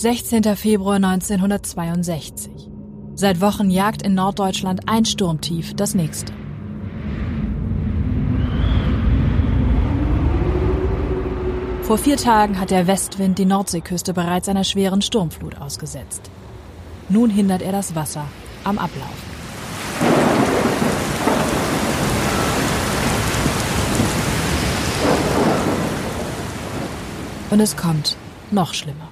16. Februar 1962. Seit Wochen jagt in Norddeutschland ein Sturmtief das nächste. Vor vier Tagen hat der Westwind die Nordseeküste bereits einer schweren Sturmflut ausgesetzt. Nun hindert er das Wasser am Ablaufen. Und es kommt noch schlimmer.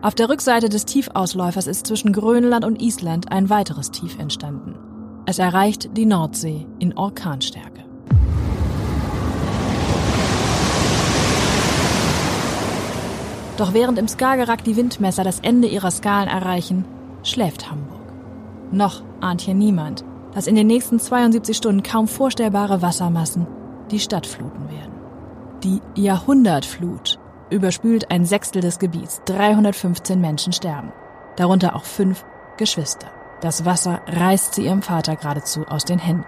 Auf der Rückseite des Tiefausläufers ist zwischen Grönland und Island ein weiteres Tief entstanden. Es erreicht die Nordsee in Orkanstärke. Doch während im Skagerrak die Windmesser das Ende ihrer Skalen erreichen, schläft Hamburg. Noch ahnt hier niemand, dass in den nächsten 72 Stunden kaum vorstellbare Wassermassen die Stadt fluten werden. Die Jahrhundertflut überspült ein Sechstel des Gebiets. 315 Menschen sterben, darunter auch fünf Geschwister. Das Wasser reißt sie ihrem Vater geradezu aus den Händen.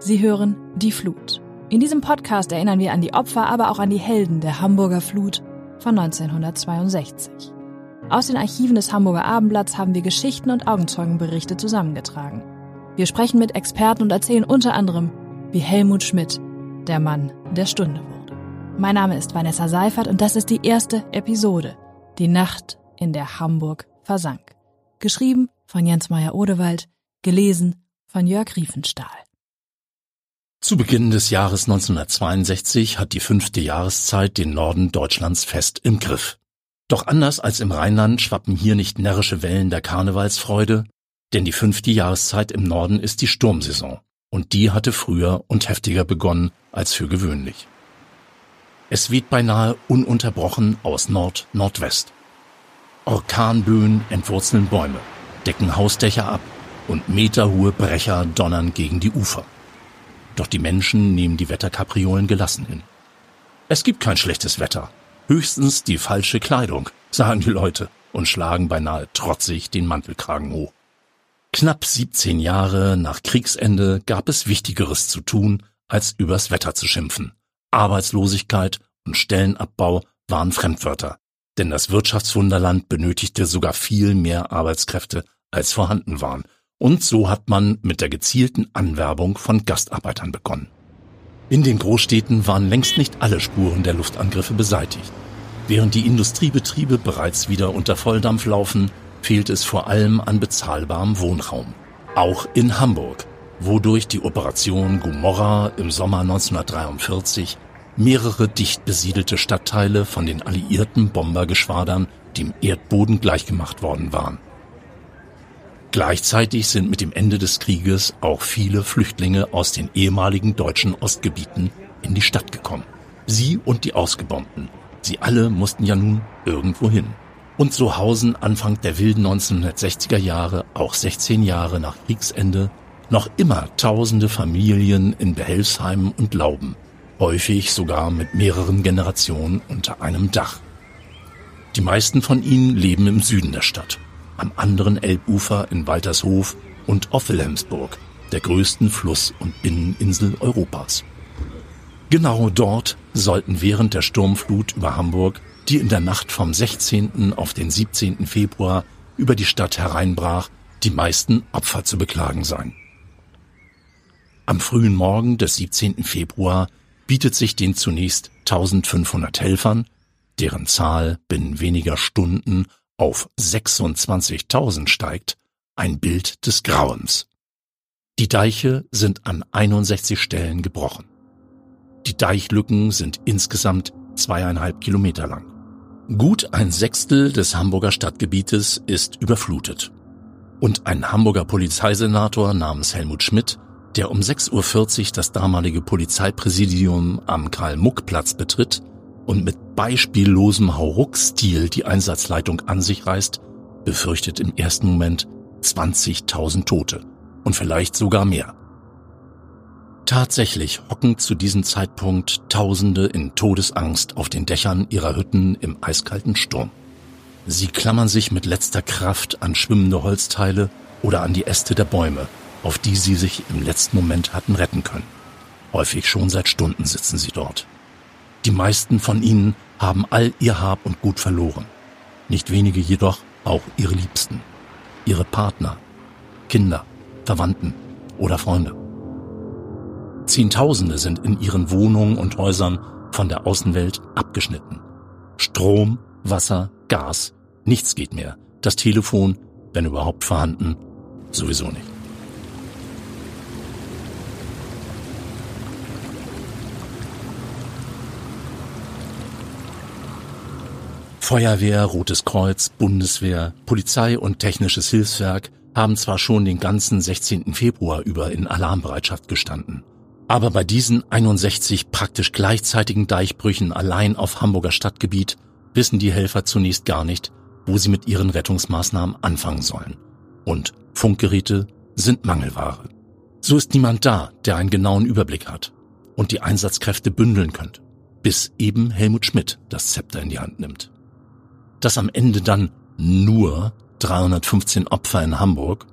Sie hören Die Flut. In diesem Podcast erinnern wir an die Opfer, aber auch an die Helden der Hamburger Flut von 1962. Aus den Archiven des Hamburger Abendblatts haben wir Geschichten und Augenzeugenberichte zusammengetragen. Wir sprechen mit Experten und erzählen unter anderem, wie Helmut Schmidt der Mann der Stunde wurde. Mein Name ist Vanessa Seifert und das ist die erste Episode, die Nacht, in der Hamburg versank. Geschrieben von Jens Meyer-Odewald, gelesen von Jörg Riefenstahl. Zu Beginn des Jahres 1962 hat die fünfte Jahreszeit den Norden Deutschlands fest im Griff. Doch anders als im Rheinland schwappen hier nicht närrische Wellen der Karnevalsfreude, denn die fünfte Jahreszeit im Norden ist die Sturmsaison, und die hatte früher und heftiger begonnen als für gewöhnlich. Es weht beinahe ununterbrochen aus Nord-Nordwest. Orkanböen entwurzeln Bäume, decken Hausdächer ab und meterhohe Brecher donnern gegen die Ufer. Doch die Menschen nehmen die Wetterkapriolen gelassen hin. Es gibt kein schlechtes Wetter, Höchstens die falsche Kleidung, sagen die Leute und schlagen beinahe trotzig den Mantelkragen hoch. Knapp 17 Jahre nach Kriegsende gab es Wichtigeres zu tun, als übers Wetter zu schimpfen. Arbeitslosigkeit und Stellenabbau waren Fremdwörter, denn das Wirtschaftswunderland benötigte sogar viel mehr Arbeitskräfte, als vorhanden waren, und so hat man mit der gezielten Anwerbung von Gastarbeitern begonnen. In den Großstädten waren längst nicht alle Spuren der Luftangriffe beseitigt. Während die Industriebetriebe bereits wieder unter Volldampf laufen, fehlt es vor allem an bezahlbarem Wohnraum. Auch in Hamburg, wodurch die Operation Gomorra im Sommer 1943 mehrere dicht besiedelte Stadtteile von den alliierten Bombergeschwadern dem Erdboden gleichgemacht worden waren. Gleichzeitig sind mit dem Ende des Krieges auch viele Flüchtlinge aus den ehemaligen deutschen Ostgebieten in die Stadt gekommen. Sie und die Ausgebombten. Sie alle mussten ja nun irgendwo hin. Und so hausen Anfang der wilden 1960er Jahre, auch 16 Jahre nach Kriegsende, noch immer tausende Familien in Behelfsheimen und Lauben, häufig sogar mit mehreren Generationen unter einem Dach. Die meisten von ihnen leben im Süden der Stadt am anderen Elbufer in Waltershof und auf Wilhelmsburg, der größten Fluss- und Binneninsel Europas. Genau dort sollten während der Sturmflut über Hamburg, die in der Nacht vom 16. auf den 17. Februar über die Stadt hereinbrach, die meisten Opfer zu beklagen sein. Am frühen Morgen des 17. Februar bietet sich den zunächst 1500 Helfern, deren Zahl binnen weniger Stunden auf 26.000 steigt, ein Bild des Grauens. Die Deiche sind an 61 Stellen gebrochen. Die Deichlücken sind insgesamt zweieinhalb Kilometer lang. Gut ein Sechstel des Hamburger Stadtgebietes ist überflutet. Und ein Hamburger Polizeisenator namens Helmut Schmidt, der um 6.40 Uhr das damalige Polizeipräsidium am Karl-Muck-Platz betritt, und mit beispiellosem Hauruck-Stil die Einsatzleitung an sich reißt, befürchtet im ersten Moment 20.000 Tote und vielleicht sogar mehr. Tatsächlich hocken zu diesem Zeitpunkt Tausende in Todesangst auf den Dächern ihrer Hütten im eiskalten Sturm. Sie klammern sich mit letzter Kraft an schwimmende Holzteile oder an die Äste der Bäume, auf die sie sich im letzten Moment hatten retten können. Häufig schon seit Stunden sitzen sie dort. Die meisten von ihnen haben all ihr Hab und Gut verloren. Nicht wenige jedoch auch ihre Liebsten, ihre Partner, Kinder, Verwandten oder Freunde. Zehntausende sind in ihren Wohnungen und Häusern von der Außenwelt abgeschnitten. Strom, Wasser, Gas, nichts geht mehr. Das Telefon, wenn überhaupt vorhanden, sowieso nicht. Feuerwehr, Rotes Kreuz, Bundeswehr, Polizei und Technisches Hilfswerk haben zwar schon den ganzen 16. Februar über in Alarmbereitschaft gestanden. Aber bei diesen 61 praktisch gleichzeitigen Deichbrüchen allein auf Hamburger Stadtgebiet wissen die Helfer zunächst gar nicht, wo sie mit ihren Rettungsmaßnahmen anfangen sollen. Und Funkgeräte sind Mangelware. So ist niemand da, der einen genauen Überblick hat und die Einsatzkräfte bündeln könnte, bis eben Helmut Schmidt das Zepter in die Hand nimmt. Dass am Ende dann nur 315 Opfer in Hamburg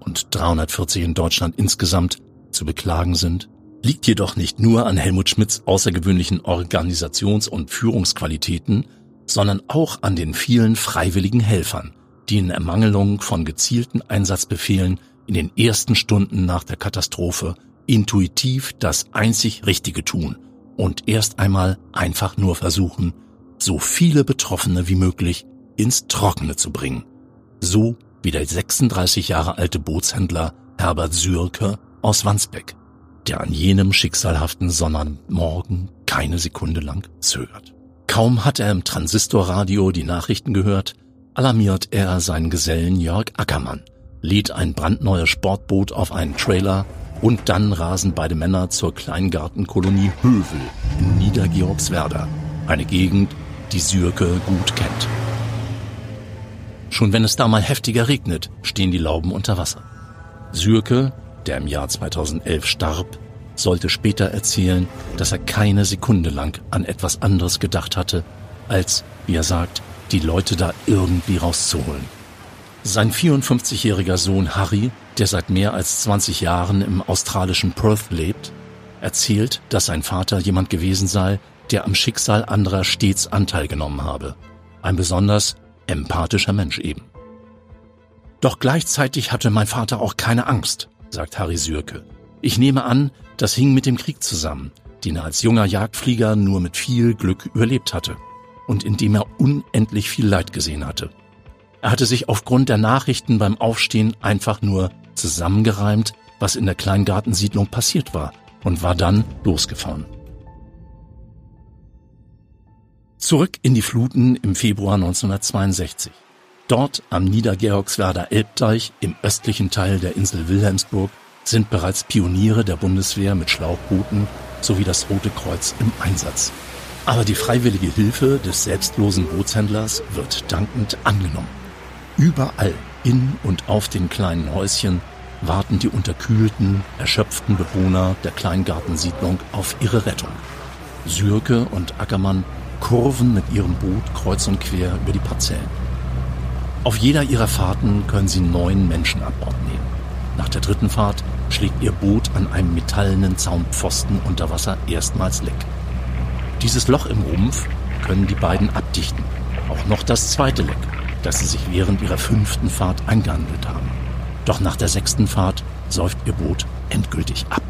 und 340 in Deutschland insgesamt zu beklagen sind, liegt jedoch nicht nur an Helmut Schmidts außergewöhnlichen Organisations- und Führungsqualitäten, sondern auch an den vielen freiwilligen Helfern, die in Ermangelung von gezielten Einsatzbefehlen in den ersten Stunden nach der Katastrophe intuitiv das einzig Richtige tun und erst einmal einfach nur versuchen, so viele Betroffene wie möglich ins Trockene zu bringen. So wie der 36 Jahre alte Bootshändler Herbert Sürke aus Wandsbeck, der an jenem schicksalhaften Sonnabendmorgen keine Sekunde lang zögert. Kaum hat er im Transistorradio die Nachrichten gehört, alarmiert er seinen Gesellen Jörg Ackermann, lädt ein brandneues Sportboot auf einen Trailer und dann rasen beide Männer zur Kleingartenkolonie Hövel in Niedergeorgswerda, eine Gegend, die Sürke gut kennt. Schon wenn es da mal heftiger regnet, stehen die Lauben unter Wasser. Sürke, der im Jahr 2011 starb, sollte später erzählen, dass er keine Sekunde lang an etwas anderes gedacht hatte, als, wie er sagt, die Leute da irgendwie rauszuholen. Sein 54-jähriger Sohn Harry, der seit mehr als 20 Jahren im australischen Perth lebt, erzählt, dass sein Vater jemand gewesen sei, der am Schicksal anderer stets Anteil genommen habe. Ein besonders empathischer Mensch eben. Doch gleichzeitig hatte mein Vater auch keine Angst, sagt Harry Sürke. Ich nehme an, das hing mit dem Krieg zusammen, den er als junger Jagdflieger nur mit viel Glück überlebt hatte und in dem er unendlich viel Leid gesehen hatte. Er hatte sich aufgrund der Nachrichten beim Aufstehen einfach nur zusammengereimt, was in der Kleingartensiedlung passiert war und war dann losgefahren. Zurück in die Fluten im Februar 1962. Dort am Niedergeorgswerder Elbdeich im östlichen Teil der Insel Wilhelmsburg sind bereits Pioniere der Bundeswehr mit Schlauchbooten sowie das Rote Kreuz im Einsatz. Aber die freiwillige Hilfe des selbstlosen Bootshändlers wird dankend angenommen. Überall in und auf den kleinen Häuschen warten die unterkühlten, erschöpften Bewohner der Kleingartensiedlung auf ihre Rettung. Sürke und Ackermann kurven mit ihrem Boot kreuz und quer über die Parzellen. Auf jeder ihrer Fahrten können sie neun Menschen an Bord nehmen. Nach der dritten Fahrt schlägt ihr Boot an einem metallenen Zaunpfosten unter Wasser erstmals leck. Dieses Loch im Rumpf können die beiden abdichten. Auch noch das zweite Leck, das sie sich während ihrer fünften Fahrt eingehandelt haben. Doch nach der sechsten Fahrt säuft ihr Boot endgültig ab.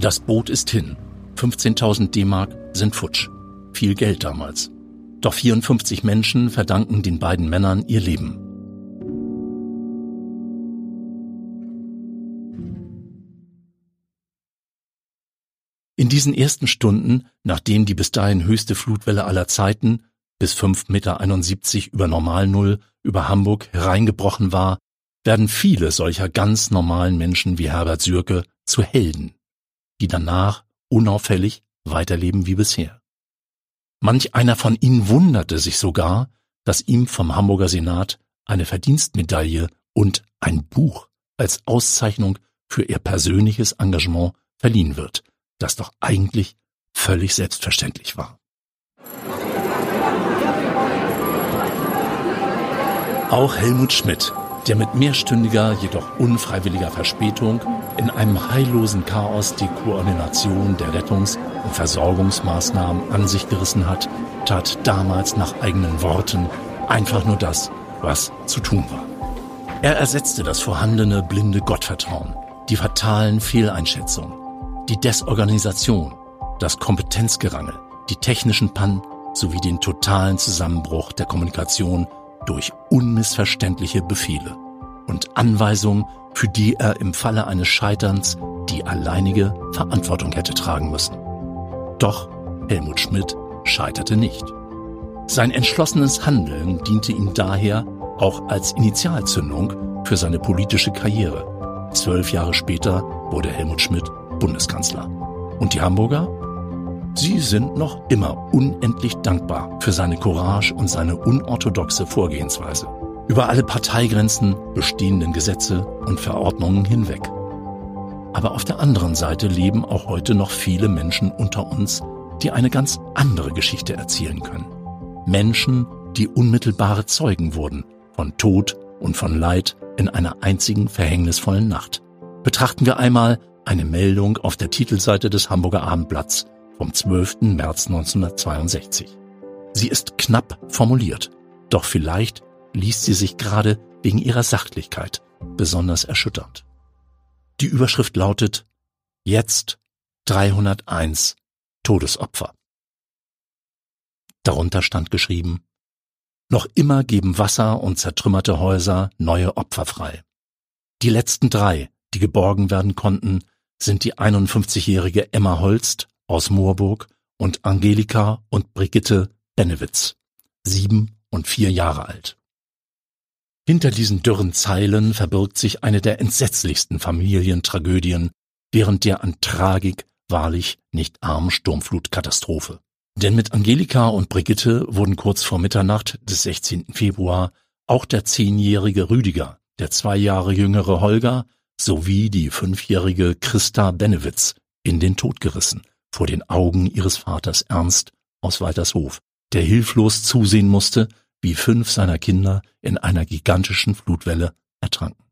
Das Boot ist hin. 15.000 D-Mark sind futsch. Viel Geld damals. Doch 54 Menschen verdanken den beiden Männern ihr Leben. In diesen ersten Stunden, nachdem die bis dahin höchste Flutwelle aller Zeiten bis 5,71 Meter über Normalnull über Hamburg hereingebrochen war, werden viele solcher ganz normalen Menschen wie Herbert Sürke zu Helden die danach unauffällig weiterleben wie bisher. Manch einer von ihnen wunderte sich sogar, dass ihm vom Hamburger Senat eine Verdienstmedaille und ein Buch als Auszeichnung für ihr persönliches Engagement verliehen wird, das doch eigentlich völlig selbstverständlich war. Auch Helmut Schmidt, der mit mehrstündiger, jedoch unfreiwilliger Verspätung in einem heillosen Chaos die Koordination der Rettungs- und Versorgungsmaßnahmen an sich gerissen hat, tat damals nach eigenen Worten einfach nur das, was zu tun war. Er ersetzte das vorhandene blinde Gottvertrauen, die fatalen Fehleinschätzungen, die Desorganisation, das Kompetenzgerangel, die technischen Pannen sowie den totalen Zusammenbruch der Kommunikation durch unmissverständliche Befehle und Anweisungen, für die er im Falle eines Scheiterns die alleinige Verantwortung hätte tragen müssen. Doch Helmut Schmidt scheiterte nicht. Sein entschlossenes Handeln diente ihm daher auch als Initialzündung für seine politische Karriere. Zwölf Jahre später wurde Helmut Schmidt Bundeskanzler. Und die Hamburger? Sie sind noch immer unendlich dankbar für seine Courage und seine unorthodoxe Vorgehensweise. Über alle Parteigrenzen, bestehenden Gesetze und Verordnungen hinweg. Aber auf der anderen Seite leben auch heute noch viele Menschen unter uns, die eine ganz andere Geschichte erzählen können. Menschen, die unmittelbare Zeugen wurden von Tod und von Leid in einer einzigen verhängnisvollen Nacht. Betrachten wir einmal eine Meldung auf der Titelseite des Hamburger Abendblatts vom 12. März 1962. Sie ist knapp formuliert, doch vielleicht liest sie sich gerade wegen ihrer Sachlichkeit besonders erschütternd. Die Überschrift lautet Jetzt 301 Todesopfer. Darunter stand geschrieben Noch immer geben Wasser und zertrümmerte Häuser neue Opfer frei. Die letzten drei, die geborgen werden konnten, sind die 51-jährige Emma Holst aus Moorburg und Angelika und Brigitte Benewitz, sieben und vier Jahre alt. Hinter diesen dürren Zeilen verbirgt sich eine der entsetzlichsten Familientragödien während der an Tragik wahrlich nicht armen Sturmflutkatastrophe. Denn mit Angelika und Brigitte wurden kurz vor Mitternacht des 16. Februar auch der zehnjährige Rüdiger, der zwei Jahre jüngere Holger sowie die fünfjährige Christa Benewitz in den Tod gerissen, vor den Augen ihres Vaters Ernst aus Waltershof, der hilflos zusehen musste, wie fünf seiner Kinder in einer gigantischen Flutwelle ertranken.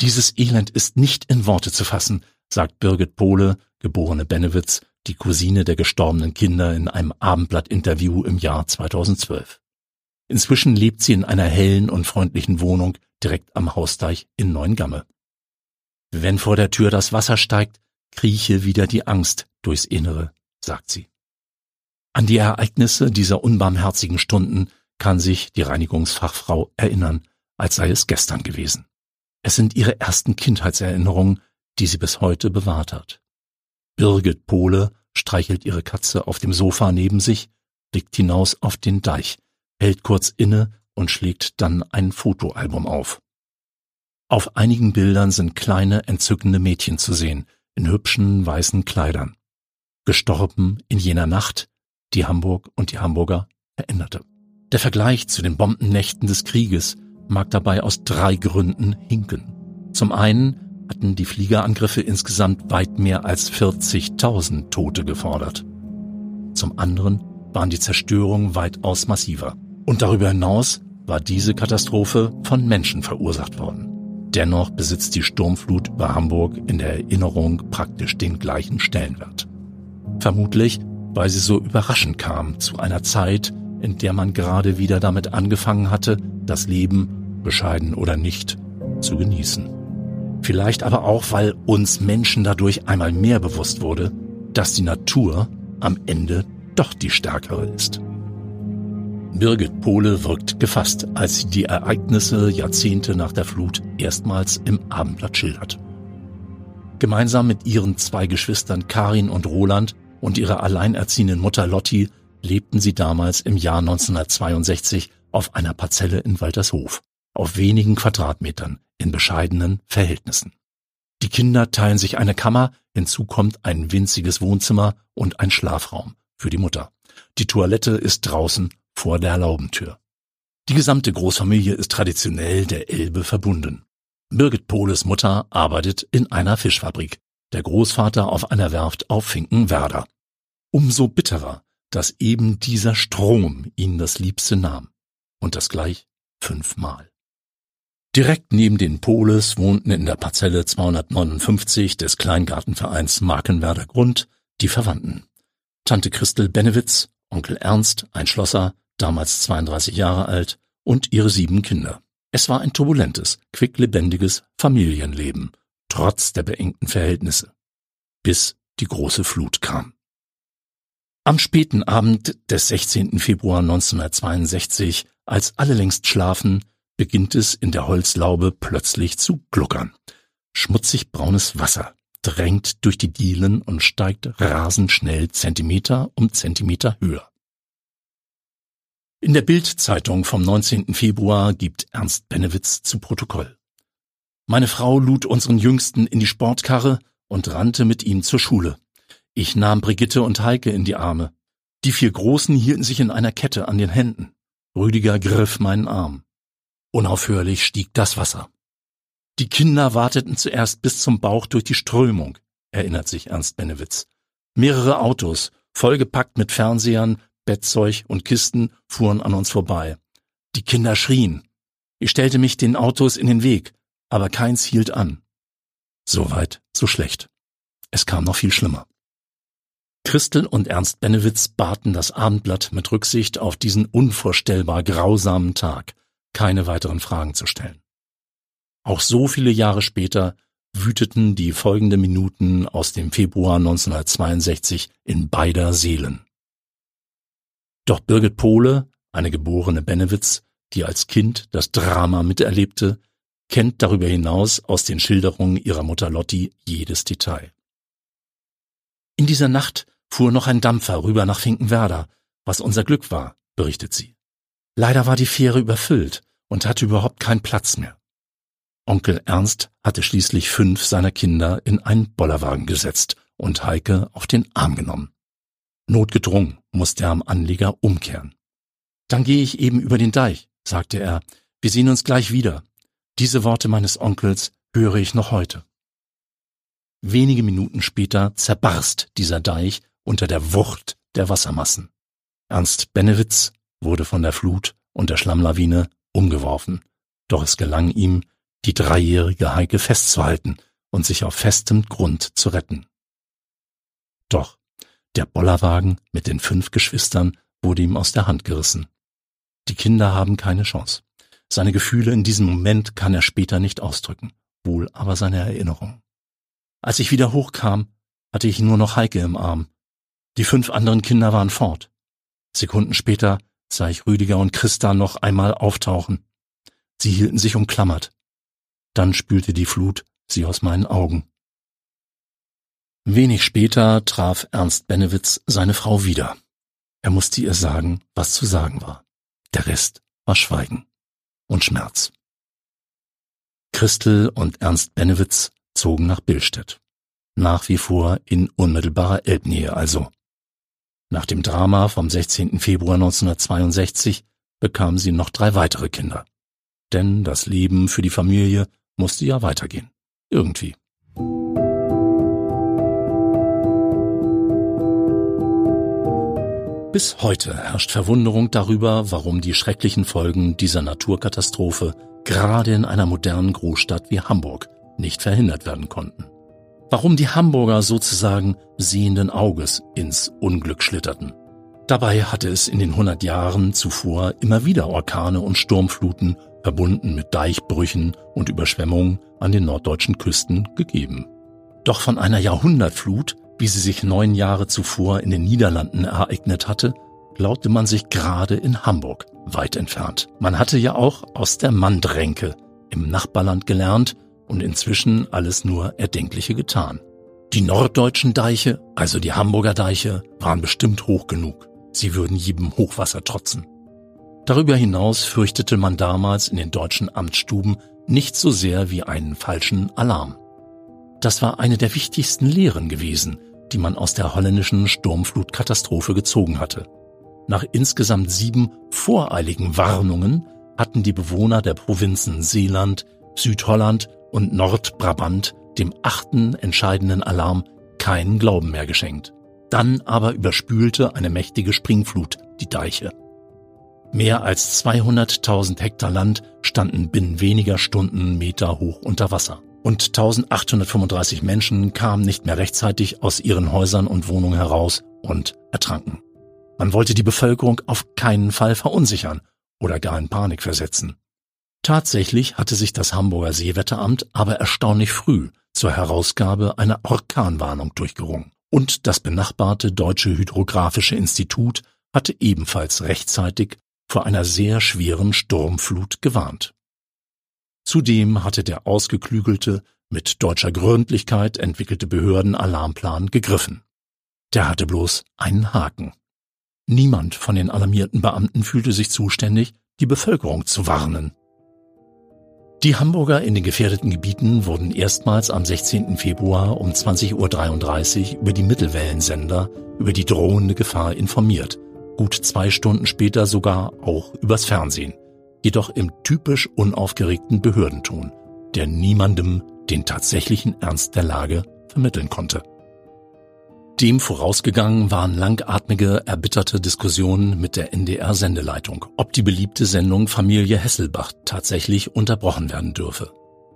Dieses Elend ist nicht in Worte zu fassen, sagt Birgit Pohle, geborene Benewitz, die Cousine der gestorbenen Kinder in einem Abendblatt-Interview im Jahr 2012. Inzwischen lebt sie in einer hellen und freundlichen Wohnung direkt am Hausdeich in Neuengamme. Wenn vor der Tür das Wasser steigt, krieche wieder die Angst durchs Innere, sagt sie. An die Ereignisse dieser unbarmherzigen Stunden kann sich die Reinigungsfachfrau erinnern, als sei es gestern gewesen. Es sind ihre ersten Kindheitserinnerungen, die sie bis heute bewahrt hat. Birgit Pohle streichelt ihre Katze auf dem Sofa neben sich, blickt hinaus auf den Deich, hält kurz inne und schlägt dann ein Fotoalbum auf. Auf einigen Bildern sind kleine, entzückende Mädchen zu sehen, in hübschen weißen Kleidern. Gestorben in jener Nacht, die Hamburg und die Hamburger veränderte. Der Vergleich zu den Bombennächten des Krieges mag dabei aus drei Gründen hinken. Zum einen hatten die Fliegerangriffe insgesamt weit mehr als 40.000 Tote gefordert. Zum anderen waren die Zerstörungen weitaus massiver. Und darüber hinaus war diese Katastrophe von Menschen verursacht worden. Dennoch besitzt die Sturmflut über Hamburg in der Erinnerung praktisch den gleichen Stellenwert. Vermutlich, weil sie so überraschend kam zu einer Zeit, in der man gerade wieder damit angefangen hatte, das Leben, bescheiden oder nicht, zu genießen. Vielleicht aber auch, weil uns Menschen dadurch einmal mehr bewusst wurde, dass die Natur am Ende doch die stärkere ist. Birgit Pohle wirkt gefasst, als sie die Ereignisse Jahrzehnte nach der Flut erstmals im Abendblatt schildert. Gemeinsam mit ihren zwei Geschwistern Karin und Roland und ihrer alleinerziehenden Mutter Lotti lebten sie damals im Jahr 1962 auf einer Parzelle in Waltershof, auf wenigen Quadratmetern, in bescheidenen Verhältnissen. Die Kinder teilen sich eine Kammer, hinzu kommt ein winziges Wohnzimmer und ein Schlafraum für die Mutter. Die Toilette ist draußen vor der Laubentür. Die gesamte Großfamilie ist traditionell der Elbe verbunden. Birgit Pohles Mutter arbeitet in einer Fischfabrik, der Großvater auf einer Werft auf Finkenwerder. Umso bitterer, dass eben dieser Strom ihn das Liebste nahm. und das gleich fünfmal. Direkt neben den Poles wohnten in der Parzelle 259 des Kleingartenvereins Markenwerder Grund die Verwandten. Tante Christel Benewitz, Onkel Ernst, ein Schlosser, damals 32 Jahre alt, und ihre sieben Kinder. Es war ein turbulentes, quicklebendiges Familienleben, trotz der beengten Verhältnisse. Bis die große Flut kam. Am späten Abend des 16. Februar 1962, als alle längst schlafen, beginnt es in der Holzlaube plötzlich zu gluckern. Schmutzig braunes Wasser drängt durch die Dielen und steigt rasend schnell Zentimeter um Zentimeter höher. In der Bildzeitung vom 19. Februar gibt Ernst Benewitz zu Protokoll. Meine Frau lud unseren Jüngsten in die Sportkarre und rannte mit ihm zur Schule. Ich nahm Brigitte und Heike in die Arme. Die vier Großen hielten sich in einer Kette an den Händen. Rüdiger griff meinen Arm. Unaufhörlich stieg das Wasser. Die Kinder warteten zuerst bis zum Bauch durch die Strömung, erinnert sich Ernst Benewitz. Mehrere Autos, vollgepackt mit Fernsehern, Bettzeug und Kisten, fuhren an uns vorbei. Die Kinder schrien. Ich stellte mich den Autos in den Weg, aber keins hielt an. So weit, so schlecht. Es kam noch viel schlimmer. Christel und Ernst Benewitz baten das Abendblatt mit Rücksicht auf diesen unvorstellbar grausamen Tag, keine weiteren Fragen zu stellen. Auch so viele Jahre später wüteten die folgenden Minuten aus dem Februar 1962 in beider Seelen. Doch Birgit Pohle, eine geborene Benewitz, die als Kind das Drama miterlebte, kennt darüber hinaus aus den Schilderungen ihrer Mutter Lotti jedes Detail. In dieser Nacht fuhr noch ein Dampfer rüber nach Finkenwerder, was unser Glück war, berichtet sie. Leider war die Fähre überfüllt und hatte überhaupt keinen Platz mehr. Onkel Ernst hatte schließlich fünf seiner Kinder in einen Bollerwagen gesetzt und Heike auf den Arm genommen. Notgedrungen musste er am Anleger umkehren. Dann gehe ich eben über den Deich, sagte er. Wir sehen uns gleich wieder. Diese Worte meines Onkels höre ich noch heute. Wenige Minuten später zerbarst dieser Deich unter der Wucht der Wassermassen. Ernst Benewitz wurde von der Flut und der Schlammlawine umgeworfen, doch es gelang ihm, die dreijährige Heike festzuhalten und sich auf festem Grund zu retten. Doch der Bollerwagen mit den fünf Geschwistern wurde ihm aus der Hand gerissen. Die Kinder haben keine Chance. Seine Gefühle in diesem Moment kann er später nicht ausdrücken, wohl aber seine Erinnerung. Als ich wieder hochkam, hatte ich nur noch Heike im Arm. Die fünf anderen Kinder waren fort. Sekunden später sah ich Rüdiger und Christa noch einmal auftauchen. Sie hielten sich umklammert. Dann spülte die Flut sie aus meinen Augen. Wenig später traf Ernst Benewitz seine Frau wieder. Er musste ihr sagen, was zu sagen war. Der Rest war Schweigen und Schmerz. Christel und Ernst Benewitz zogen nach Billstedt. Nach wie vor in unmittelbarer Elbnähe also. Nach dem Drama vom 16. Februar 1962 bekamen sie noch drei weitere Kinder. Denn das Leben für die Familie musste ja weitergehen. Irgendwie. Bis heute herrscht Verwunderung darüber, warum die schrecklichen Folgen dieser Naturkatastrophe gerade in einer modernen Großstadt wie Hamburg nicht verhindert werden konnten. Warum die Hamburger sozusagen sehenden Auges ins Unglück schlitterten. Dabei hatte es in den 100 Jahren zuvor immer wieder Orkane und Sturmfluten verbunden mit Deichbrüchen und Überschwemmungen an den norddeutschen Küsten gegeben. Doch von einer Jahrhundertflut, wie sie sich neun Jahre zuvor in den Niederlanden ereignet hatte, glaubte man sich gerade in Hamburg weit entfernt. Man hatte ja auch aus der Mandränke im Nachbarland gelernt und inzwischen alles nur Erdenkliche getan. Die norddeutschen Deiche, also die Hamburger Deiche, waren bestimmt hoch genug. Sie würden jedem Hochwasser trotzen. Darüber hinaus fürchtete man damals in den deutschen Amtsstuben nicht so sehr wie einen falschen Alarm. Das war eine der wichtigsten Lehren gewesen, die man aus der holländischen Sturmflutkatastrophe gezogen hatte. Nach insgesamt sieben voreiligen Warnungen hatten die Bewohner der Provinzen Seeland, Südholland und Nordbrabant dem achten entscheidenden Alarm keinen Glauben mehr geschenkt. Dann aber überspülte eine mächtige Springflut die Deiche. Mehr als 200.000 Hektar Land standen binnen weniger Stunden Meter hoch unter Wasser. Und 1835 Menschen kamen nicht mehr rechtzeitig aus ihren Häusern und Wohnungen heraus und ertranken. Man wollte die Bevölkerung auf keinen Fall verunsichern oder gar in Panik versetzen. Tatsächlich hatte sich das Hamburger Seewetteramt aber erstaunlich früh zur Herausgabe einer Orkanwarnung durchgerungen. Und das benachbarte Deutsche Hydrographische Institut hatte ebenfalls rechtzeitig vor einer sehr schweren Sturmflut gewarnt. Zudem hatte der ausgeklügelte, mit deutscher Gründlichkeit entwickelte Behördenalarmplan gegriffen. Der hatte bloß einen Haken. Niemand von den alarmierten Beamten fühlte sich zuständig, die Bevölkerung zu warnen. Die Hamburger in den gefährdeten Gebieten wurden erstmals am 16. Februar um 20.33 Uhr über die Mittelwellensender über die drohende Gefahr informiert, gut zwei Stunden später sogar auch übers Fernsehen, jedoch im typisch unaufgeregten Behördenton, der niemandem den tatsächlichen Ernst der Lage vermitteln konnte. Dem vorausgegangen waren langatmige, erbitterte Diskussionen mit der NDR-Sendeleitung, ob die beliebte Sendung Familie Hesselbach tatsächlich unterbrochen werden dürfe.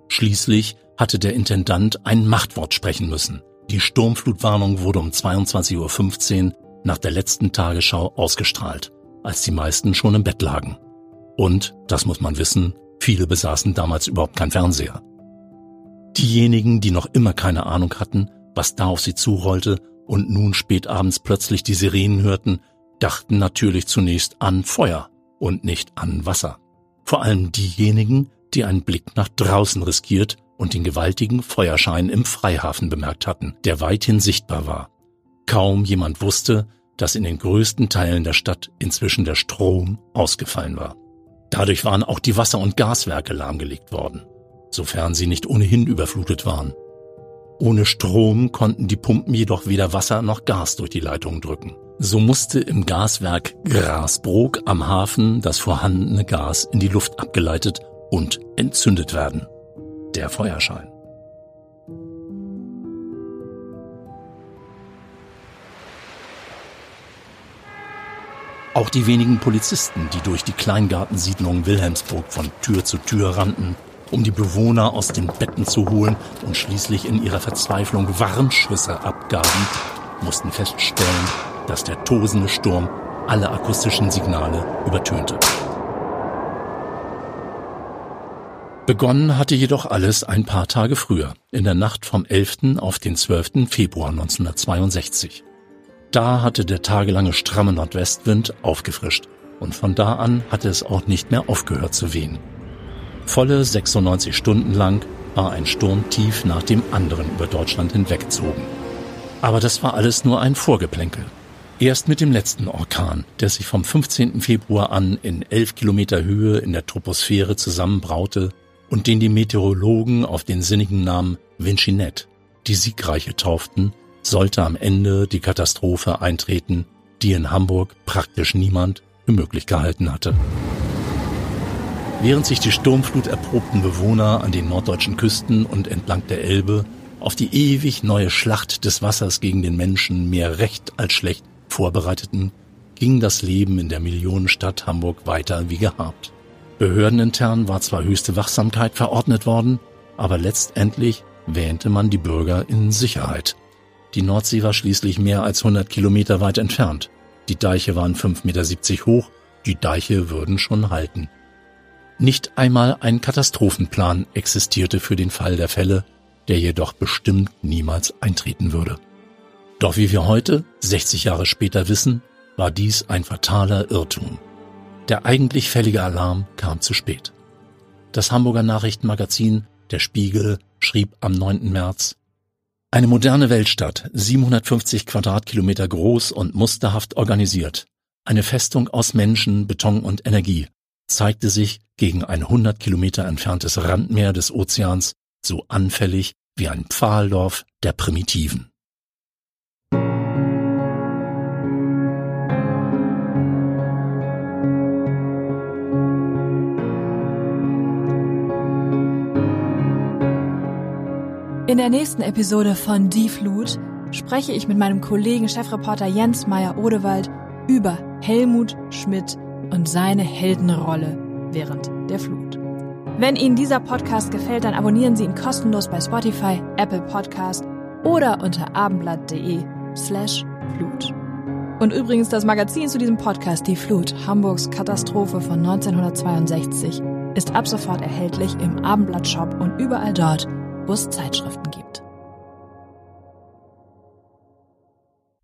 Schließlich hatte der Intendant ein Machtwort sprechen müssen. Die Sturmflutwarnung wurde um 22.15 Uhr nach der letzten Tagesschau ausgestrahlt, als die meisten schon im Bett lagen. Und, das muss man wissen, viele besaßen damals überhaupt kein Fernseher. Diejenigen, die noch immer keine Ahnung hatten, was da auf sie zurollte, und nun spät abends plötzlich die Sirenen hörten, dachten natürlich zunächst an Feuer und nicht an Wasser. Vor allem diejenigen, die einen Blick nach draußen riskiert und den gewaltigen Feuerschein im Freihafen bemerkt hatten, der weithin sichtbar war. Kaum jemand wusste, dass in den größten Teilen der Stadt inzwischen der Strom ausgefallen war. Dadurch waren auch die Wasser- und Gaswerke lahmgelegt worden, sofern sie nicht ohnehin überflutet waren. Ohne Strom konnten die Pumpen jedoch weder Wasser noch Gas durch die Leitungen drücken. So musste im Gaswerk Grasbrook am Hafen das vorhandene Gas in die Luft abgeleitet und entzündet werden. Der Feuerschein. Auch die wenigen Polizisten, die durch die Kleingartensiedlung Wilhelmsburg von Tür zu Tür rannten, um die Bewohner aus den Betten zu holen und schließlich in ihrer Verzweiflung Warnschüsse abgaben, mussten feststellen, dass der tosende Sturm alle akustischen Signale übertönte. Begonnen hatte jedoch alles ein paar Tage früher, in der Nacht vom 11. auf den 12. Februar 1962. Da hatte der tagelange stramme Nordwestwind aufgefrischt und von da an hatte es auch nicht mehr aufgehört zu wehen. Volle 96 Stunden lang war ein Sturm tief nach dem anderen über Deutschland hinweggezogen. Aber das war alles nur ein Vorgeplänkel. Erst mit dem letzten Orkan, der sich vom 15. Februar an in 11 Kilometer Höhe in der Troposphäre zusammenbraute und den die Meteorologen auf den sinnigen Namen Vincinet, die Siegreiche tauften, sollte am Ende die Katastrophe eintreten, die in Hamburg praktisch niemand für möglich gehalten hatte. Während sich die Sturmflut erprobten Bewohner an den norddeutschen Küsten und entlang der Elbe auf die ewig neue Schlacht des Wassers gegen den Menschen mehr recht als schlecht vorbereiteten, ging das Leben in der Millionenstadt Hamburg weiter wie gehabt. Behördenintern war zwar höchste Wachsamkeit verordnet worden, aber letztendlich wähnte man die Bürger in Sicherheit. Die Nordsee war schließlich mehr als 100 Kilometer weit entfernt. Die Deiche waren 5,70 Meter hoch, die Deiche würden schon halten. Nicht einmal ein Katastrophenplan existierte für den Fall der Fälle, der jedoch bestimmt niemals eintreten würde. Doch wie wir heute, 60 Jahre später wissen, war dies ein fataler Irrtum. Der eigentlich fällige Alarm kam zu spät. Das Hamburger Nachrichtenmagazin Der Spiegel schrieb am 9. März Eine moderne Weltstadt, 750 Quadratkilometer groß und musterhaft organisiert. Eine Festung aus Menschen, Beton und Energie zeigte sich gegen ein 100 Kilometer entferntes Randmeer des Ozeans so anfällig wie ein Pfahldorf der Primitiven. In der nächsten Episode von Die Flut spreche ich mit meinem Kollegen Chefreporter Jens Meyer-Odewald über Helmut Schmidt und seine Heldenrolle während der Flut. Wenn Ihnen dieser Podcast gefällt, dann abonnieren Sie ihn kostenlos bei Spotify, Apple Podcast oder unter abendblatt.de slash Flut. Und übrigens das Magazin zu diesem Podcast, Die Flut, Hamburgs Katastrophe von 1962, ist ab sofort erhältlich im Abendblatt-Shop und überall dort, wo es Zeitschriften gibt.